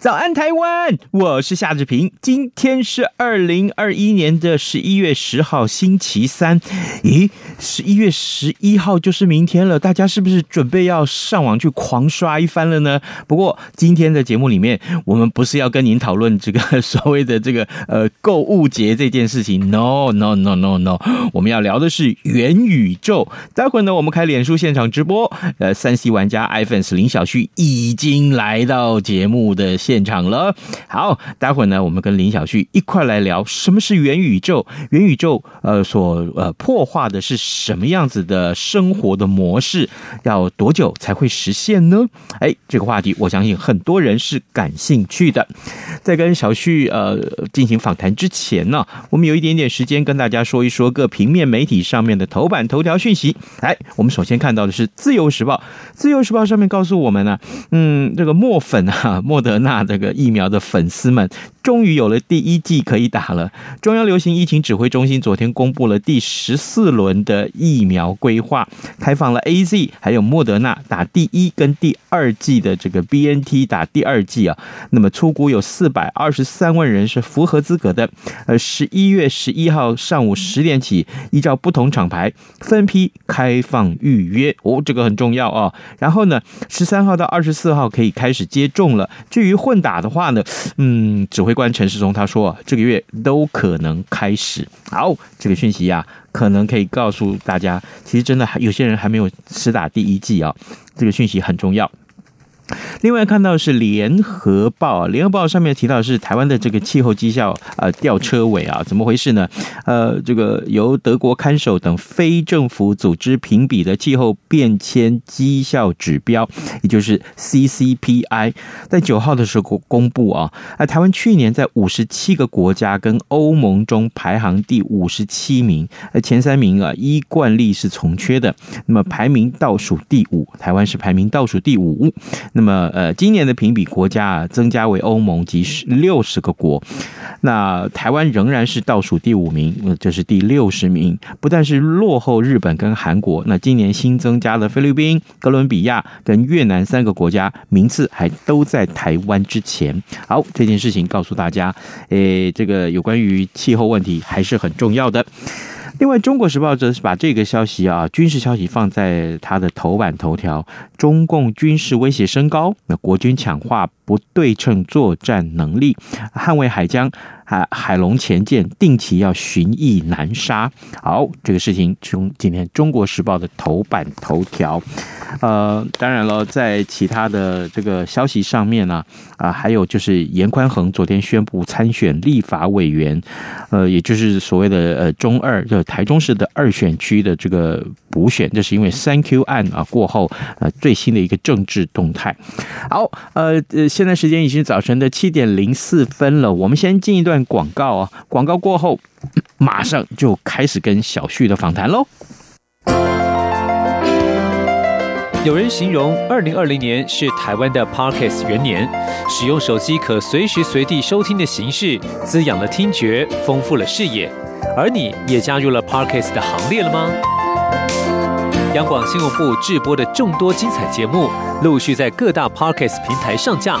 早安，台湾！我是夏志平。今天是二零二一年的十一月十号，星期三。咦，十一月十一号就是明天了，大家是不是准备要上网去狂刷一番了呢？不过今天的节目里面，我们不是要跟您讨论这个所谓的这个呃购物节这件事情。No，No，No，No，No，我们要聊的是元宇宙。待会呢，我们开脸书现场直播。呃，三 C 玩家 iPhone 林小旭已经来到节目的现场了，好，待会儿呢，我们跟林小旭一块来聊什么是元宇宙，元宇宙呃所呃破坏的是什么样子的生活的模式，要多久才会实现呢？哎，这个话题我相信很多人是感兴趣的。在跟小旭呃进行访谈之前呢，我们有一点点时间跟大家说一说各平面媒体上面的头版头条讯息。来，我们首先看到的是《自由时报》，《自由时报》上面告诉我们呢，嗯，这个墨粉啊，莫德纳。这个疫苗的粉丝们终于有了第一剂可以打了。中央流行疫情指挥中心昨天公布了第十四轮的疫苗规划，开放了 AZ 还有莫德纳打第一跟第二剂的这个 BNT 打第二剂啊。那么初估有四百二十三万人是符合资格的。呃，十一月十一号上午十点起，依照不同厂牌分批开放预约哦，这个很重要啊。然后呢，十三号到二十四号可以开始接种了。至于混打的话呢，嗯，指挥官陈世忠他说，这个月都可能开始。好，这个讯息呀、啊，可能可以告诉大家，其实真的还有些人还没有实打第一季啊，这个讯息很重要。另外看到是联合报，联合报上面提到是台湾的这个气候绩效呃吊车尾啊，怎么回事呢？呃，这个由德国看守等非政府组织评比的气候变迁绩效指标，也就是 CCPI，在九号的时候公布啊，啊，台湾去年在五十七个国家跟欧盟中排行第五十七名，呃，前三名啊依惯例是从缺的，那么排名倒数第五，台湾是排名倒数第五。那那么，呃，今年的评比国家啊，增加为欧盟及六十个国，那台湾仍然是倒数第五名，这是第六十名，不但是落后日本跟韩国，那今年新增加了菲律宾、哥伦比亚跟越南三个国家，名次还都在台湾之前。好，这件事情告诉大家，诶，这个有关于气候问题还是很重要的。另外，《中国时报》则是把这个消息啊，军事消息放在它的头版头条。中共军事威胁升高，那国军强化不对称作战能力，捍卫海疆。海海龙潜舰定期要巡弋南沙，好，这个事情从今天《中国时报》的头版头条。呃，当然了，在其他的这个消息上面呢，啊、还有就是严宽恒昨天宣布参选立法委员，呃，也就是所谓的呃中二，就台中市的二选区的这个补选，这是因为三 Q 案啊过后，呃，最新的一个政治动态。好，呃呃，现在时间已经早晨的七点零四分了，我们先进一段。广告啊！广告过后，马上就开始跟小旭的访谈喽。有人形容二零二零年是台湾的 Parkes 元年，使用手机可随时随地收听的形式，滋养了听觉，丰富了视野。而你也加入了 Parkes 的行列了吗？央广新闻部制播的众多精彩节目，陆续在各大 Parkes 平台上架。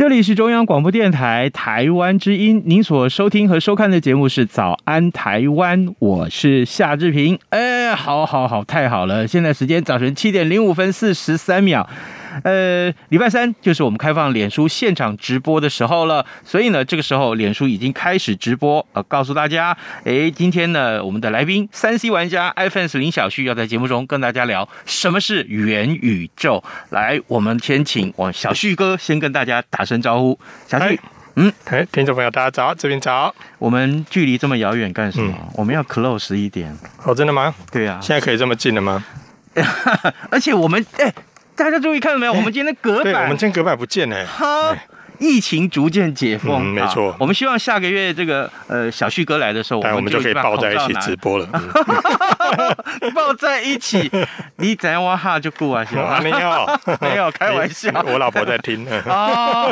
这里是中央广播电台台湾之音，您所收听和收看的节目是《早安台湾》，我是夏志平。哎，好，好，好，太好了！现在时间早晨七点零五分四十三秒。呃，礼拜三就是我们开放脸书现场直播的时候了，所以呢，这个时候脸书已经开始直播，呃，告诉大家，诶，今天呢，我们的来宾三 C 玩家 iPhone 林小旭要在节目中跟大家聊什么是元宇宙。来，我们先请我小旭哥先跟大家打声招呼。小旭，嗯，哎，听众朋友大家早，这边早。我们距离这么遥远干什么？嗯、我们要 close 一点。哦，真的吗？对啊。现在可以这么近了吗？而且我们，哎。大家注意看到没有？我们今天的隔板，我们今天隔板不见了。好。疫情逐渐解封，嗯，没错。我们希望下个月这个呃小旭哥来的时候，我们就可以抱在一起直播了。抱在一起，你怎样哇哈就过啊？行吗？没有，没有，开玩笑。我老婆在听。哦，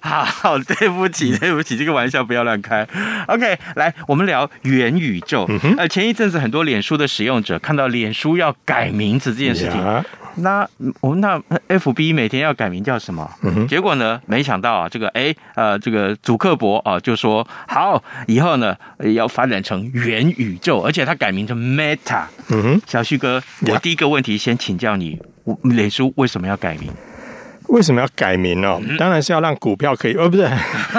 好，对不起，对不起，这个玩笑不要乱开。OK，来，我们聊元宇宙。呃，前一阵子很多脸书的使用者看到脸书要改名字这件事情。那我们那 F B 每天要改名叫什么？嗯、结果呢？没想到啊，这个哎呃，这个祖克伯啊，就说好以后呢要发展成元宇宙，而且他改名成 Meta。嗯哼，小旭哥，我第一个问题先请教你，脸书为什么要改名？为什么要改名哦？当然是要让股票可以，哦，不是，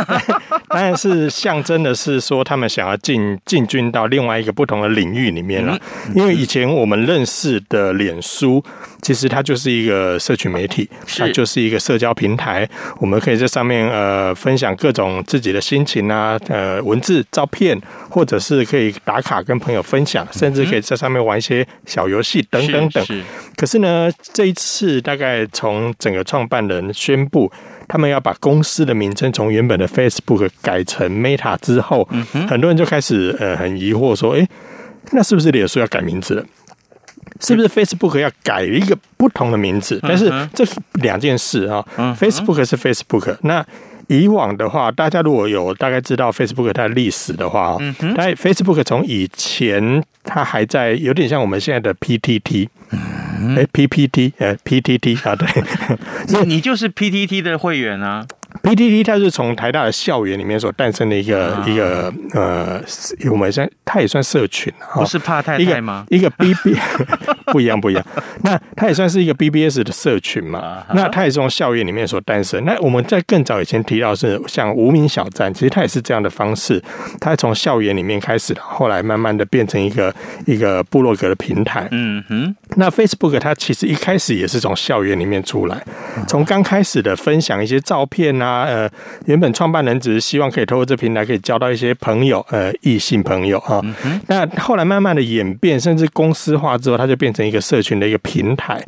当然是象征的是说他们想要进进军到另外一个不同的领域里面了。因为以前我们认识的脸书，其实它就是一个社群媒体，它就是一个社交平台，我们可以在上面呃分享各种自己的心情啊，呃文字、照片，或者是可以打卡跟朋友分享，甚至可以在上面玩一些小游戏等等等。可是呢，这一次大概从整个创办人宣布，他们要把公司的名称从原本的 Facebook 改成 Meta 之后，嗯、很多人就开始呃很疑惑说：“哎，那是不是脸书要改名字了？是不是 Facebook 要改一个不同的名字？”但是这两件事啊、哦、，Facebook 是 Facebook，那。以往的话，大家如果有大概知道 Facebook 它的历史的话，嗯，但 Facebook 从以前它还在有点像我们现在的 PTT，哎，PPT，呃，PTT 啊，对，那 你就是 PTT 的会员啊。PTT 它是从台大的校园里面所诞生的一个、啊、一个呃，我们算它也算社群，不是怕太太吗？一个，一个 BB 不一样不一样，那它也算是一个 BBS 的社群嘛。啊、那它也是从校园里面所诞生。那我们在更早以前提到是像无名小站，其实它也是这样的方式，它从校园里面开始，后来慢慢的变成一个一个部落格的平台。嗯哼。那 Facebook 它其实一开始也是从校园里面出来，从刚开始的分享一些照片。啊呃，原本创办人只是希望可以透过这平台可以交到一些朋友，呃，异性朋友啊。嗯、那后来慢慢的演变，甚至公司化之后，它就变成一个社群的一个平台。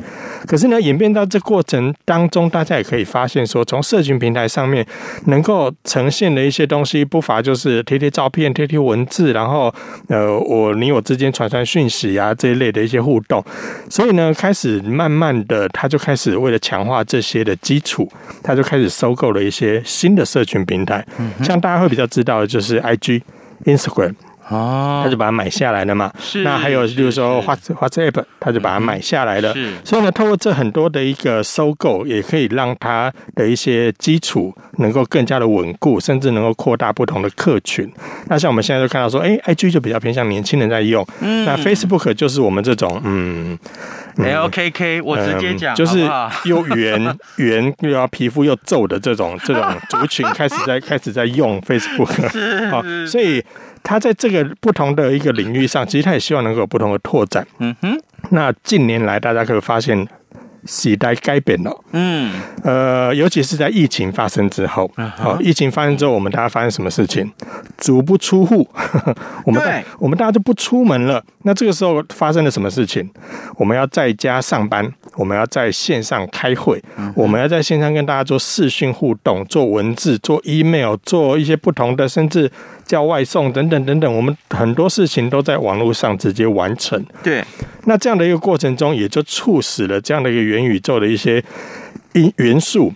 可是呢，演变到这过程当中，大家也可以发现说，从社群平台上面能够呈现的一些东西，不乏就是贴贴照片、贴贴文字，然后呃，我你我之间传传讯息啊这一类的一些互动。所以呢，开始慢慢的，他就开始为了强化这些的基础，他就开始收购了。一些新的社群平台，像大家会比较知道的就是 IG、Instagram。哦，他就把它买下来了嘛。是。那还有，就是说，Whats WhatsApp，他就把它买下来了。是。所以呢，透过这很多的一个收购，也可以让它的一些基础能够更加的稳固，甚至能够扩大不同的客群。那像我们现在就看到说，哎，IG 就比较偏向年轻人在用。嗯。那 Facebook 就是我们这种，嗯。LKK，我直接讲、嗯，就是又圆 圆又要皮肤又皱的这种这种族群开始在 开始在用 Facebook。是。好，所以。他在这个不同的一个领域上，其实他也希望能够有不同的拓展。嗯哼。那近年来，大家可以发现时代改变了。嗯。呃，尤其是在疫情发生之后，好，疫情发生之后，我们大家发生什么事情？足不出户，我们对我们大家就不出门了。那这个时候发生了什么事情？我们要在家上班，我们要在线上开会，我们要在线上跟大家做视讯互动，做文字，做 email，做一些不同的，甚至叫外送等等等等。我们很多事情都在网络上直接完成。对，那这样的一个过程中，也就促使了这样的一个元宇宙的一些因元素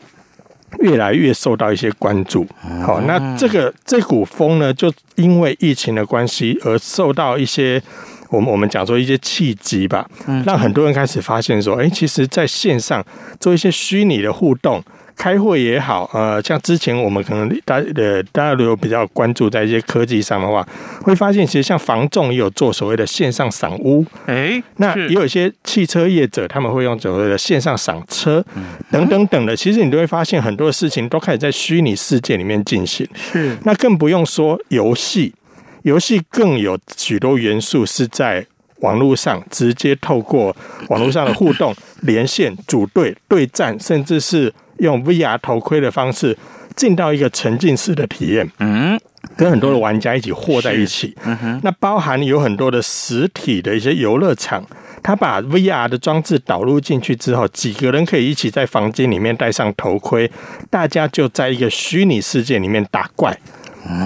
越来越受到一些关注。好，那这个这股风呢，就因为疫情的关系而受到一些我们我们讲说一些契机吧，让很多人开始发现说，哎，其实在线上做一些虚拟的互动。开会也好，呃，像之前我们可能大呃大家如果比较关注在一些科技上的话，会发现其实像房仲也有做所谓的线上赏屋，哎，那也有一些汽车业者他们会用所谓的线上赏车，等等等的，其实你都会发现很多的事情都开始在虚拟世界里面进行。是，那更不用说游戏，游戏更有许多元素是在网络上直接透过网络上的互动、连线、组队、对战，甚至是。用 VR 头盔的方式进到一个沉浸式的体验，嗯，跟很多的玩家一起和在一起，嗯哼，那包含有很多的实体的一些游乐场，他把 VR 的装置导入进去之后，几个人可以一起在房间里面戴上头盔，大家就在一个虚拟世界里面打怪。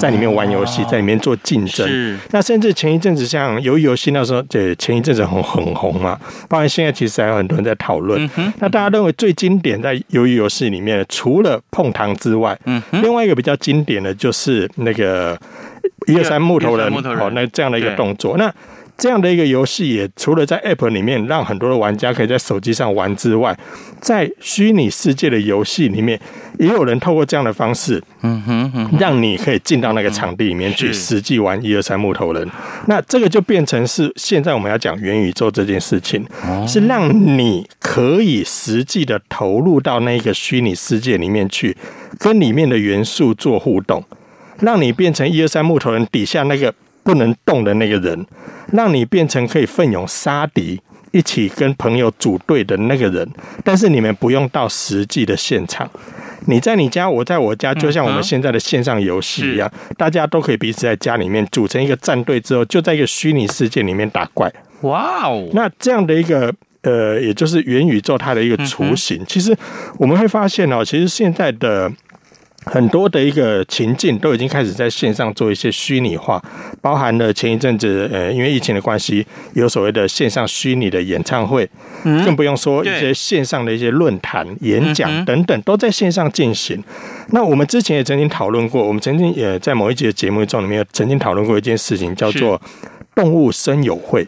在里面玩游戏，在里面做竞争。是。那甚至前一阵子像游鱼游戏那时候，对，前一阵子很很红嘛。包括现在其实还有很多人在讨论。那大家认为最经典在游鱼游戏里面，除了碰糖之外，嗯，另外一个比较经典的就是那个一二三木头人，哦，那这样的一个动作。那这样的一个游戏，也除了在 App 里面让很多的玩家可以在手机上玩之外，在虚拟世界的游戏里面，也有人透过这样的方式，嗯哼，让你可以进到那个场地里面去实际玩一二三木头人。那这个就变成是现在我们要讲元宇宙这件事情，是让你可以实际的投入到那个虚拟世界里面去，跟里面的元素做互动，让你变成一二三木头人底下那个。不能动的那个人，让你变成可以奋勇杀敌、一起跟朋友组队的那个人。但是你们不用到实际的现场，你在你家，我在我家，就像我们现在的线上游戏一样，大家都可以彼此在家里面组成一个战队之后，就在一个虚拟世界里面打怪。哇哦！那这样的一个呃，也就是元宇宙它的一个雏形，其实我们会发现哦，其实现在的。很多的一个情境都已经开始在线上做一些虚拟化，包含了前一阵子，呃，因为疫情的关系，有所谓的线上虚拟的演唱会，嗯更不用说一些线上的一些论坛、演讲等等，都在线上进行。那我们之前也曾经讨论过，我们曾经也在某一集的节目中里面曾经讨论过一件事情，叫做动物声友会。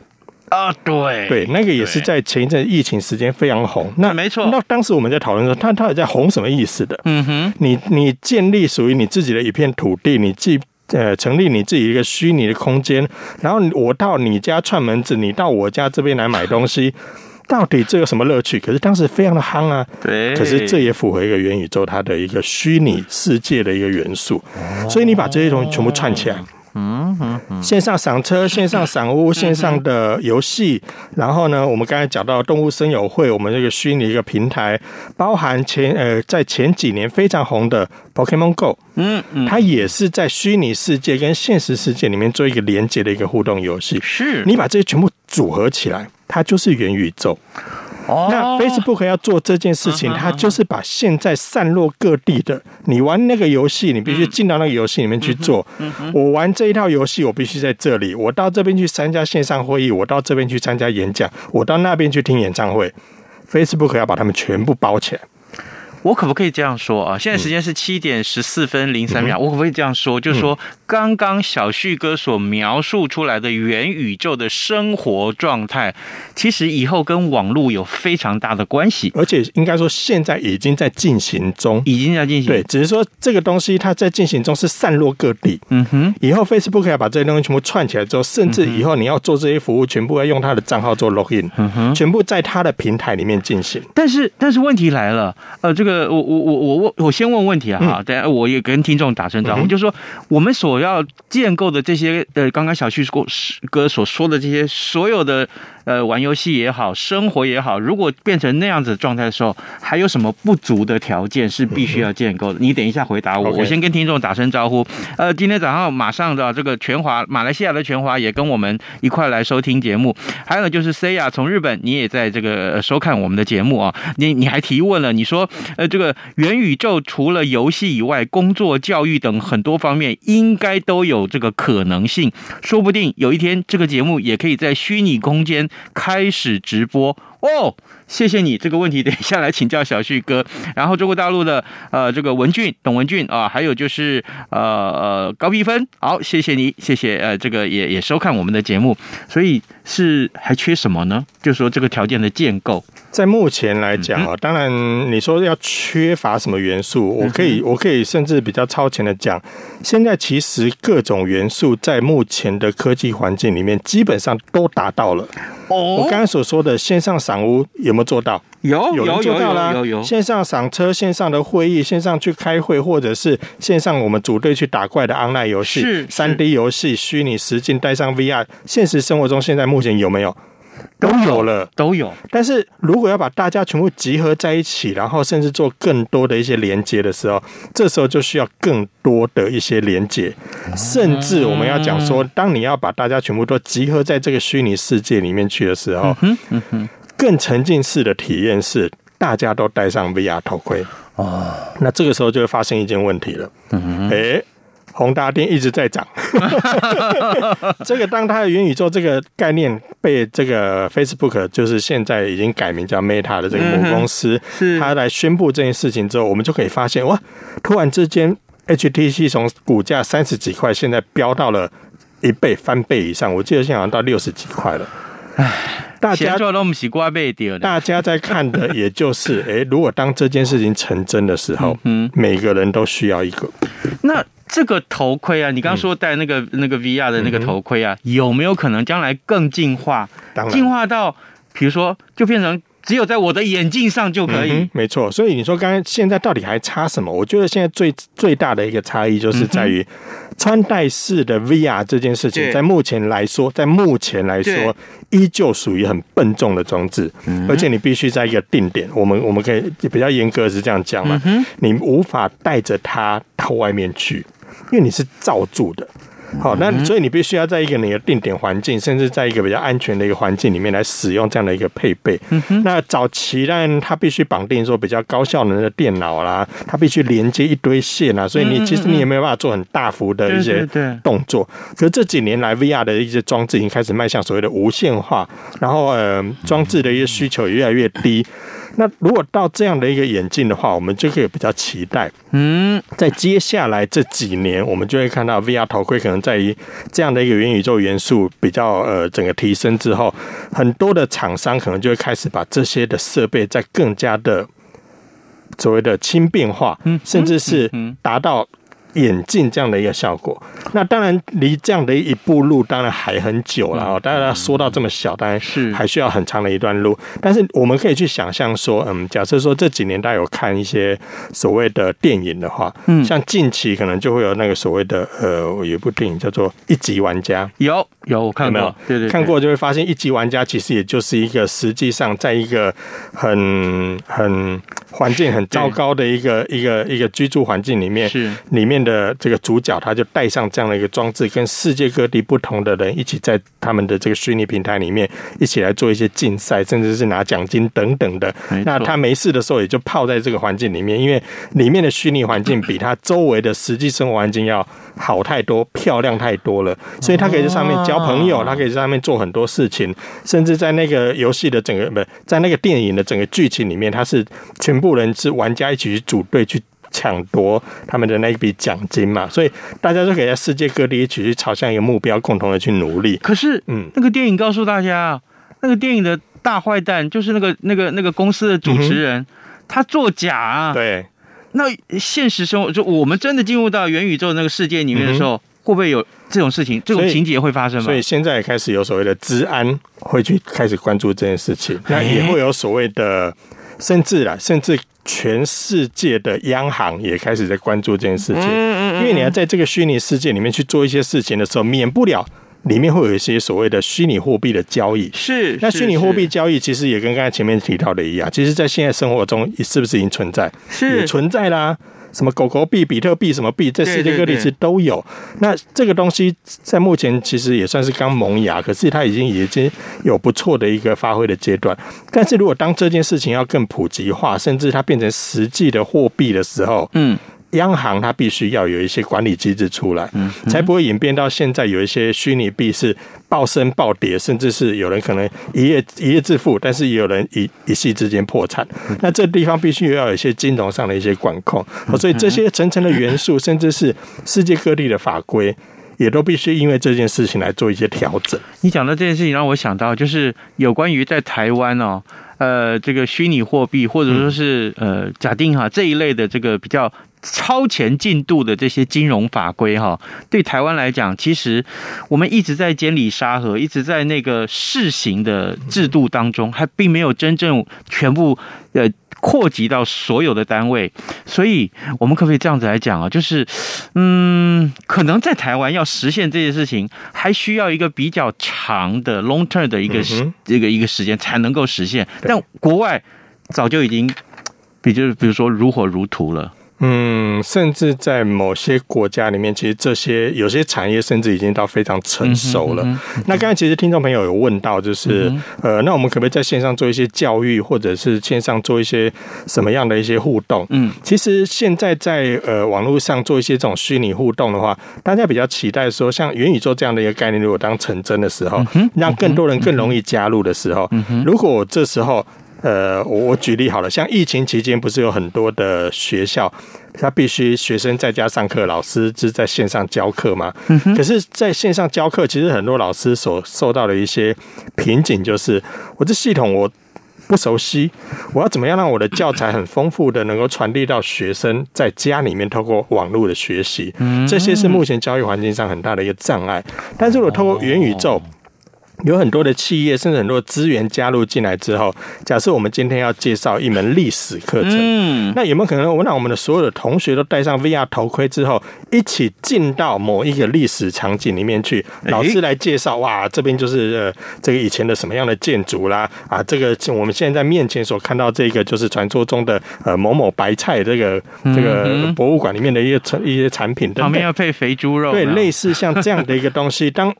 啊，对对，那个也是在前一阵疫情时间非常红。那没错，那当时我们在讨论说，他他也在红什么意思的？嗯哼，你你建立属于你自己的一片土地，你既呃成立你自己一个虚拟的空间，然后我到你家串门子，你到我家这边来买东西，到底这有什么乐趣？可是当时非常的夯啊。对，可是这也符合一个元宇宙它的一个虚拟世界的一个元素，所以你把这些东西全部串起来。嗯嗯嗯，线上赏车、线上赏屋、线上的游戏，然后呢，我们刚才讲到动物森友会，我们这个虚拟一个平台，包含前呃在前几年非常红的 Pokemon Go，嗯嗯，它也是在虚拟世界跟现实世界里面做一个连接的一个互动游戏。是，你把这些全部组合起来，它就是元宇宙。那 Facebook 要做这件事情，它就是把现在散落各地的，你玩那个游戏，你必须进到那个游戏里面去做。我玩这一套游戏，我必须在这里，我到这边去参加线上会议，我到这边去参加演讲，我到那边去听演唱会。Facebook 要把他们全部包起来。我可不可以这样说啊？现在时间是七点十四分零三秒，我可不可以这样说？就是说，刚刚小旭哥所描述出来的元宇宙的生活状态，其实以后跟网络有非常大的关系，而且应该说现在已经在进行中，已经在进行。对，只是说这个东西它在进行中是散落各地。嗯哼，以后 Facebook 要把这些东西全部串起来之后，甚至以后你要做这些服务，全部要用他的账号做 login，嗯哼，全部在他的平台里面进行。但是，但是问题来了，呃，这个。个我我我我我我先问问题啊哈，等下我也跟听众打声招呼，就是说我们所要建构的这些呃，刚刚小旭哥所说的这些所有的。呃，玩游戏也好，生活也好，如果变成那样子的状态的时候，还有什么不足的条件是必须要建构的？你等一下回答我我先跟听众打声招呼。呃，今天早上马上的这个全华，马来西亚的全华也跟我们一块来收听节目。还有就是 C 亚从日本，你也在这个收看我们的节目啊。你你还提问了，你说呃，这个元宇宙除了游戏以外，工作、教育等很多方面应该都有这个可能性，说不定有一天这个节目也可以在虚拟空间。开始直播哦，谢谢你这个问题，等一下来请教小旭哥。然后中国大陆的呃这个文俊董文俊啊，还有就是呃呃高碧芬，好，谢谢你，谢谢呃这个也也收看我们的节目，所以是还缺什么呢？就是说这个条件的建构。在目前来讲啊，当然你说要缺乏什么元素，我可以我可以甚至比较超前的讲，现在其实各种元素在目前的科技环境里面基本上都达到了。哦，我刚刚所说的线上赏屋有没有做到？有，有人做到啦。有有线上赏车、线上的会议、线上去开会，或者是线上我们组队去打怪的 online 游戏，是三 D 游戏、虚拟实境带上 VR，现实生活中现在目前有没有？都有了，都有。但是如果要把大家全部集合在一起，然后甚至做更多的一些连接的时候，这时候就需要更多的一些连接。甚至我们要讲说，当你要把大家全部都集合在这个虚拟世界里面去的时候，更沉浸式的体验是大家都戴上 VR 头盔哦。那这个时候就会发生一件问题了。嗯，哎。宏达电一直在涨，这个当它的元宇宙这个概念被这个 Facebook 就是现在已经改名叫 Meta 的这个母公司，它来宣布这件事情之后，我们就可以发现哇，突然之间 HTC 从股价三十几块，现在飙到了一倍翻倍以上，我记得现在好像到六十几块了。唉，大家都不习惯大家在看的也就是，哎、欸，如果当这件事情成真的时候，嗯，每个人都需要一个那。这个头盔啊，你刚刚说戴那个、嗯、那个 VR 的那个头盔啊，嗯、有没有可能将来更进化？进化到，比如说，就变成只有在我的眼镜上就可以。嗯、没错，所以你说刚才现在到底还差什么？我觉得现在最最大的一个差异就是在于穿戴式的 VR 这件事情，在目前来说，在目前来说，依旧属于很笨重的装置，而且你必须在一个定点。我们我们可以比较严格是这样讲嘛，你无法带着它到外面去。因为你是罩住的，好，那所以你必须要在一个你的定点环境，甚至在一个比较安全的一个环境里面来使用这样的一个配备。那早期呢，它必须绑定说比较高效能的电脑啦，它必须连接一堆线啊，所以你其实你也没有办法做很大幅的一些动作。可是这几年来，VR 的一些装置已经开始迈向所谓的无线化，然后呃，装置的一些需求也越来越低。那如果到这样的一个眼镜的话，我们就可以比较期待。嗯，在接下来这几年，我们就会看到 VR 头盔可能在于这样的一个元宇宙元素比较呃整个提升之后，很多的厂商可能就会开始把这些的设备在更加的所谓的轻便化，甚至是达到。眼镜这样的一个效果，那当然离这样的一步路当然还很久了哦。当然说到这么小，当然是还需要很长的一段路。但是我们可以去想象说，嗯，假设说这几年大家有看一些所谓的电影的话，嗯，像近期可能就会有那个所谓的呃，有一部电影叫做《一级玩家》，有有我看过，有没有？对对，看过就会发现，《一级玩家》其实也就是一个实际上在一个很很环境很糟糕的一个一个一个居住环境里面，是里面。的这个主角，他就带上这样的一个装置，跟世界各地不同的人一起在他们的这个虚拟平台里面一起来做一些竞赛，甚至是拿奖金等等的。那他没事的时候，也就泡在这个环境里面，因为里面的虚拟环境比他周围的实际生活环境要好太多、漂亮太多了，所以他可以在上面交朋友，他可以在上面做很多事情，甚至在那个游戏的整个不在那个电影的整个剧情里面，他是全部人是玩家一起去组队去。抢夺他们的那一笔奖金嘛，所以大家都可以在世界各地一起去朝向一个目标，共同的去努力。可是，嗯，那个电影告诉大家，那个电影的大坏蛋就是那个那个那个公司的主持人，嗯、他作假啊。对，那现实生活就我们真的进入到元宇宙那个世界里面的时候，嗯、会不会有这种事情、这种情节会发生吗？所以现在也开始有所谓的治安会去开始关注这件事情，那也会有所谓的。甚至啦，甚至全世界的央行也开始在关注这件事情。因为你要在这个虚拟世界里面去做一些事情的时候，免不了。里面会有一些所谓的虚拟货币的交易，是。那虚拟货币交易其实也跟刚才前面提到的一样，其实，在现在生活中是不是已经存在？是，也存在啦。什么狗狗币、比特币、什么币，在世界各地其实都有。那这个东西在目前其实也算是刚萌芽，可是它已经已经有不错的一个发挥的阶段。但是如果当这件事情要更普及化，甚至它变成实际的货币的时候，嗯。央行它必须要有一些管理机制出来，才不会演变到现在有一些虚拟币是暴升暴跌，甚至是有人可能一夜一夜致富，但是也有人一一夕之间破产。那这地方必须要有一些金融上的一些管控，所以这些层层的元素，甚至是世界各地的法规，也都必须因为这件事情来做一些调整。你讲到这件事情让我想到，就是有关于在台湾哦，呃，这个虚拟货币或者说是呃，假定哈这一类的这个比较。超前进度的这些金融法规，哈，对台湾来讲，其实我们一直在监理沙盒，一直在那个试行的制度当中，还并没有真正全部呃扩及到所有的单位。所以，我们可不可以这样子来讲啊？就是，嗯，可能在台湾要实现这些事情，还需要一个比较长的 long term 的一个时这个一个时间才能够实现。但国外早就已经，比就是比如说如火如荼了。嗯，甚至在某些国家里面，其实这些有些产业甚至已经到非常成熟了。嗯嗯、那刚才其实听众朋友有问到，就是、嗯、呃，那我们可不可以在线上做一些教育，或者是线上做一些什么样的一些互动？嗯，其实现在在呃网络上做一些这种虚拟互动的话，大家比较期待说，像元宇宙这样的一个概念，如果当成真的时候，嗯、让更多人更容易加入的时候，如果这时候。呃，我我举例好了，像疫情期间，不是有很多的学校，他必须学生在家上课，老师是在线上教课吗？可是，在线上教课，其实很多老师所受到的一些瓶颈，就是我这系统我不熟悉，我要怎么样让我的教材很丰富的能够传递到学生在家里面，透过网络的学习，这些是目前教育环境上很大的一个障碍。但是，我透过元宇宙。有很多的企业，甚至很多资源加入进来之后，假设我们今天要介绍一门历史课程，嗯，那有没有可能我让我们的所有的同学都戴上 VR 头盔之后，一起进到某一个历史场景里面去？老师来介绍，哇，这边就是呃这个以前的什么样的建筑啦，啊，这个我们现在在面前所看到这个就是传说中的呃某某白菜这个这个博物馆里面的一些一些产品，旁边要配肥猪肉，对，类似像这样的一个东西，当。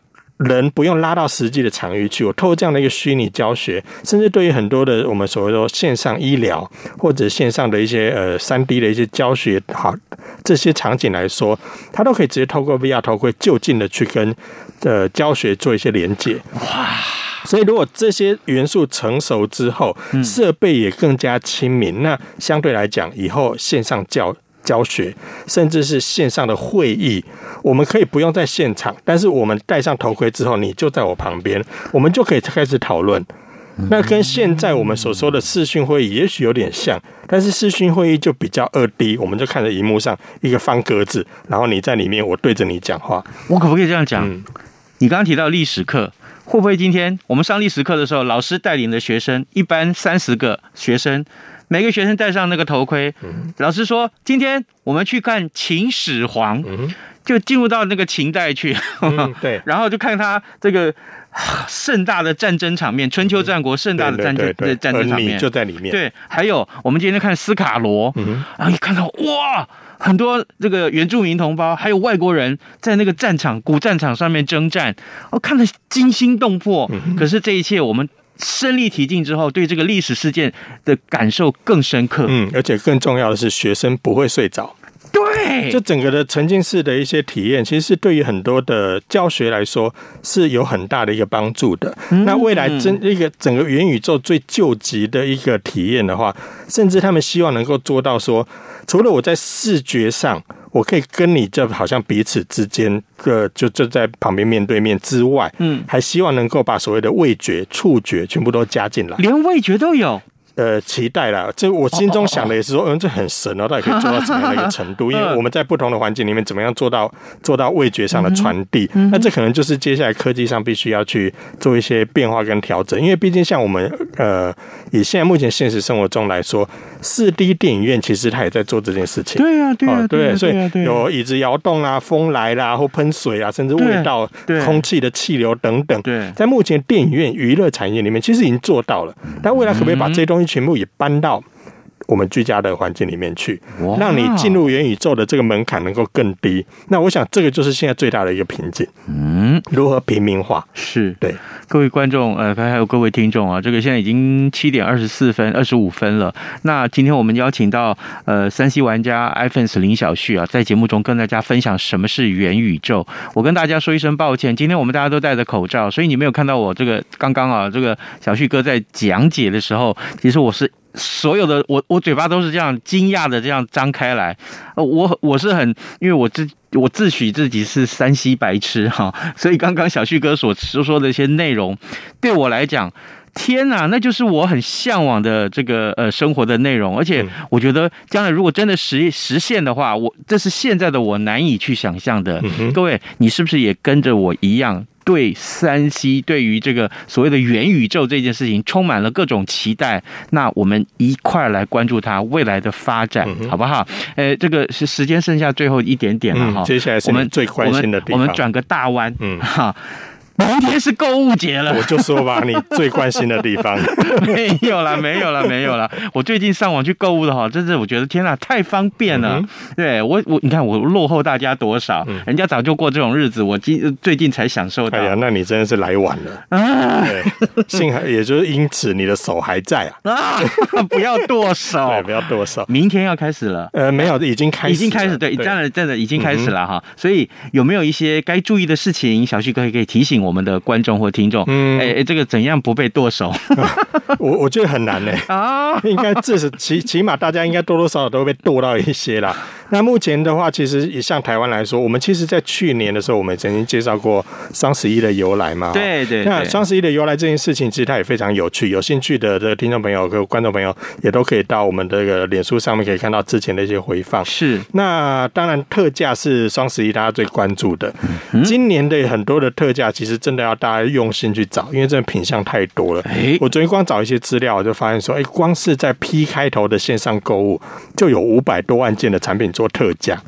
人不用拉到实际的场域去，我透过这样的一个虚拟教学，甚至对于很多的我们所谓的线上医疗或者线上的一些呃三 D 的一些教学，好这些场景来说，它都可以直接透过 VR 头盔就近的去跟呃教学做一些连接。哇！所以如果这些元素成熟之后，设备也更加亲民，那相对来讲，以后线上教。教学，甚至是线上的会议，我们可以不用在现场，但是我们戴上头盔之后，你就在我旁边，我们就可以开始讨论。那跟现在我们所说的视讯会议也许有点像，但是视讯会议就比较二 D，我们就看着荧幕上一个方格子，然后你在里面，我对着你讲话。我可不可以这样讲？嗯，你刚刚提到历史课，会不会今天我们上历史课的时候，老师带领的学生，一般三十个学生？每个学生戴上那个头盔，老师说：“今天我们去看秦始皇，就进入到那个秦代去，对，然后就看他这个 盛大的战争场面，春秋战国盛大的战争的战争场面就在里面。对，还有我们今天看斯卡罗，然后一看到哇，很多这个原住民同胞，还有外国人在那个战场古战场上面征战，我看得惊心动魄。可是这一切我们。”身历其境之后，对这个历史事件的感受更深刻。嗯，而且更重要的是，学生不会睡着。对，就整个的沉浸式的一些体验，其实是对于很多的教学来说是有很大的一个帮助的。嗯、那未来真一个整个元宇宙最救急的一个体验的话，甚至他们希望能够做到说，除了我在视觉上。我可以跟你就好像彼此之间，个就就在旁边面对面之外，嗯，还希望能够把所谓的味觉、触觉全部都加进来，连味觉都有。呃期待啦。这我心中想的也是说，嗯，这很神哦，到底可以做到怎么样的一个程度？因为我们在不同的环境里面，怎么样做到做到味觉上的传递？那这可能就是接下来科技上必须要去做一些变化跟调整。因为毕竟像我们呃，以现在目前现实生活中来说，四 D 电影院其实它也在做这件事情。对啊，对啊，对，所以有椅子摇动啊，风来啦，或喷水啊，甚至味道、空气的气流等等。对，在目前电影院娱乐产业里面，其实已经做到了。但未来可不可以把这些东西全部也搬到我们居家的环境里面去，让你进入元宇宙的这个门槛能够更低。那我想，这个就是现在最大的一个瓶颈。嗯，如何平民化？是对各位观众，呃，还有各位听众啊，这个现在已经七点二十四分、二十五分了。那今天我们邀请到呃三 C 玩家 iPhone 林小旭啊，在节目中跟大家分享什么是元宇宙。我跟大家说一声抱歉，今天我们大家都戴着口罩，所以你没有看到我这个刚刚啊，这个小旭哥在讲解的时候，其实我是。所有的我我嘴巴都是这样惊讶的这样张开来，呃，我我是很，因为我自我自诩自己是山西白痴哈，所以刚刚小旭哥所说说的一些内容，对我来讲，天呐，那就是我很向往的这个呃生活的内容，而且我觉得将来如果真的实实现的话，我这是现在的我难以去想象的。各位，你是不是也跟着我一样？对三 C，对于这个所谓的元宇宙这件事情，充满了各种期待。那我们一块来关注它未来的发展，嗯、好不好？呃，这个是时间剩下最后一点点了哈、嗯。接下来是我们最关心的地方，我们，我们转个大弯，嗯哈。明天是购物节了，我就说吧，你最关心的地方 没有了，没有了，没有了。我最近上网去购物的哈，真是我觉得天哪，太方便了。嗯、对我，我你看我落后大家多少？嗯、人家早就过这种日子，我今最近才享受到。哎呀，那你真的是来晚了啊！对，幸好也就是因此你的手还在啊 啊！不要剁手，对，不要剁手。明天要开始了，呃，没有，已经开始，已经开始，对，真的真的已经开始了哈。所以有没有一些该注意的事情，小旭哥也可以提醒我们的观众或听众，嗯，哎哎，这个怎样不被剁手？我我觉得很难呢。啊，应该至少起起码大家应该多多少少都会被剁到一些啦。那目前的话，其实也像台湾来说，我们其实在去年的时候，我们曾经介绍过双十一的由来嘛。对对。那双十一的由来这件事情，其实它也非常有趣。有兴趣的这个听众朋友和观众朋友，也都可以到我们这个脸书上面可以看到之前的一些回放。是。那当然，特价是双十一大家最关注的。今年的很多的特价，其实真的要大家用心去找，因为这个品相太多了。我昨天光找一些资料，我就发现说，哎，光是在 P 开头的线上购物，就有五百多万件的产品做特价，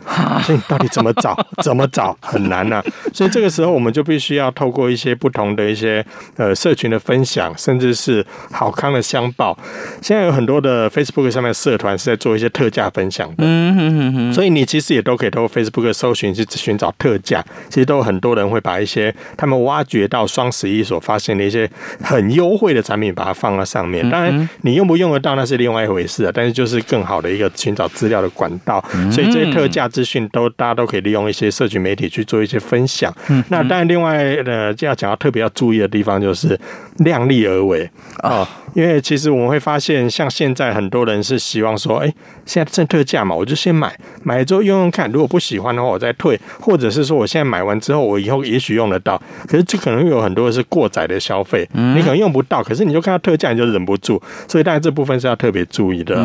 所以你到底怎么找？怎么找？很难呐、啊。所以这个时候，我们就必须要透过一些不同的一些呃社群的分享，甚至是好康的相报。现在有很多的 Facebook 上面的社团是在做一些特价分享的。嗯哼哼哼。所以你其实也都可以透过 Facebook 搜寻去寻找特价。其实都有很多人会把一些他们挖掘到双十一所发现的一些很优惠的产品，把它放到上面。当然，你用不用得到那是另外一回事啊。但是就是更好的一个寻找资料的管道。所以这些特特价资讯都大家都可以利用一些社群媒体去做一些分享。嗯，那当然，另外呃，就要讲到特别要注意的地方就是量力而为啊。因为其实我们会发现，像现在很多人是希望说，哎，现在正特价嘛，我就先买，买了之后用用看，如果不喜欢的话，我再退，或者是说我现在买完之后，我以后也许用得到。可是这可能有很多是过载的消费，你可能用不到，可是你就看到特价，你就忍不住。所以当然这部分是要特别注意的。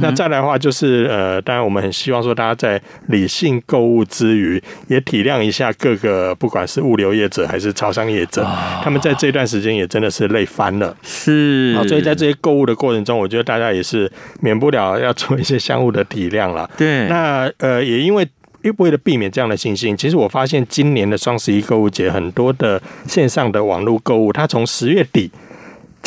那再来的话就是呃，当然我们很希望说大家在理性购物之余，也体谅一下各个不管是物流业者还是超商业者，他们在这段时间也真的是累翻了。是，所以在这些购物的过程中，我觉得大家也是免不了要做一些相互的体谅了。对，那呃，也因为为了避免这样的情形，其实我发现今年的双十一购物节，很多的线上的网络购物，它从十月底。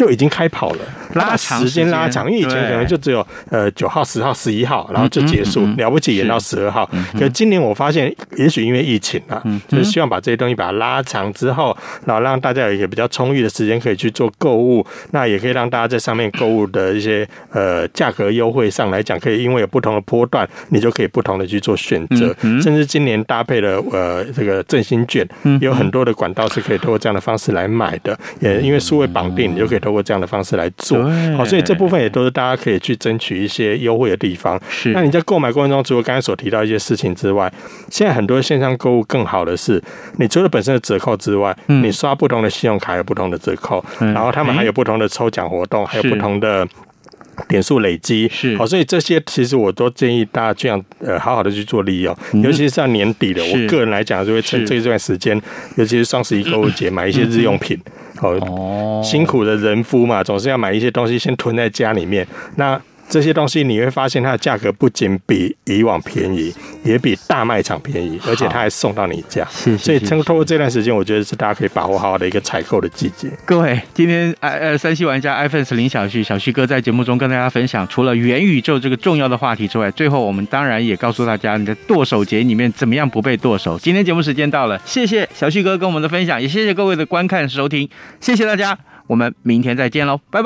就已经开跑了，拉时间拉长，因为以前可能就只有呃九号、十号、十一号，然后就结束，了不起延到十二号。可是今年我发现，也许因为疫情啊，就是希望把这些东西把它拉长之后，然后让大家有一个比较充裕的时间可以去做购物，那也可以让大家在上面购物的一些呃价格优惠上来讲，可以因为有不同的波段，你就可以不同的去做选择，甚至今年搭配了呃这个振兴券，有很多的管道是可以通过这样的方式来买的，也因为数位绑定，你就可以。通过这样的方式来做，好，所以这部分也都是大家可以去争取一些优惠的地方。是，那你在购买过程中，除了刚才所提到一些事情之外，现在很多线上购物更好的是，你除了本身的折扣之外，你刷不同的信用卡有不同的折扣，然后他们还有不同的抽奖活动，还有不同的。点数累积。是。好，所以这些其实我都建议大家这样呃好好的去做利用，嗯。尤其是像年底的，我个人来讲就会趁这一段时间，尤其是双十一购物节买一些日用品。好，哦辛苦的人夫嘛，总是要买一些东西先囤在家里面。那这些东西你会发现它的价格不仅比以往便宜，也比大卖场便宜，而且它还送到你家。是是所以是通通过这段时间，我觉得是大家可以把握好好的一个采购的季节。各位，今天呃呃，山西玩家 iPhone 林小旭小旭哥在节目中跟大家分享，除了元宇宙这个重要的话题之外，最后我们当然也告诉大家，你的剁手节里面怎么样不被剁手。今天节目时间到了，谢谢小旭哥跟我们的分享，也谢谢各位的观看收听，谢谢大家，我们明天再见喽，拜拜。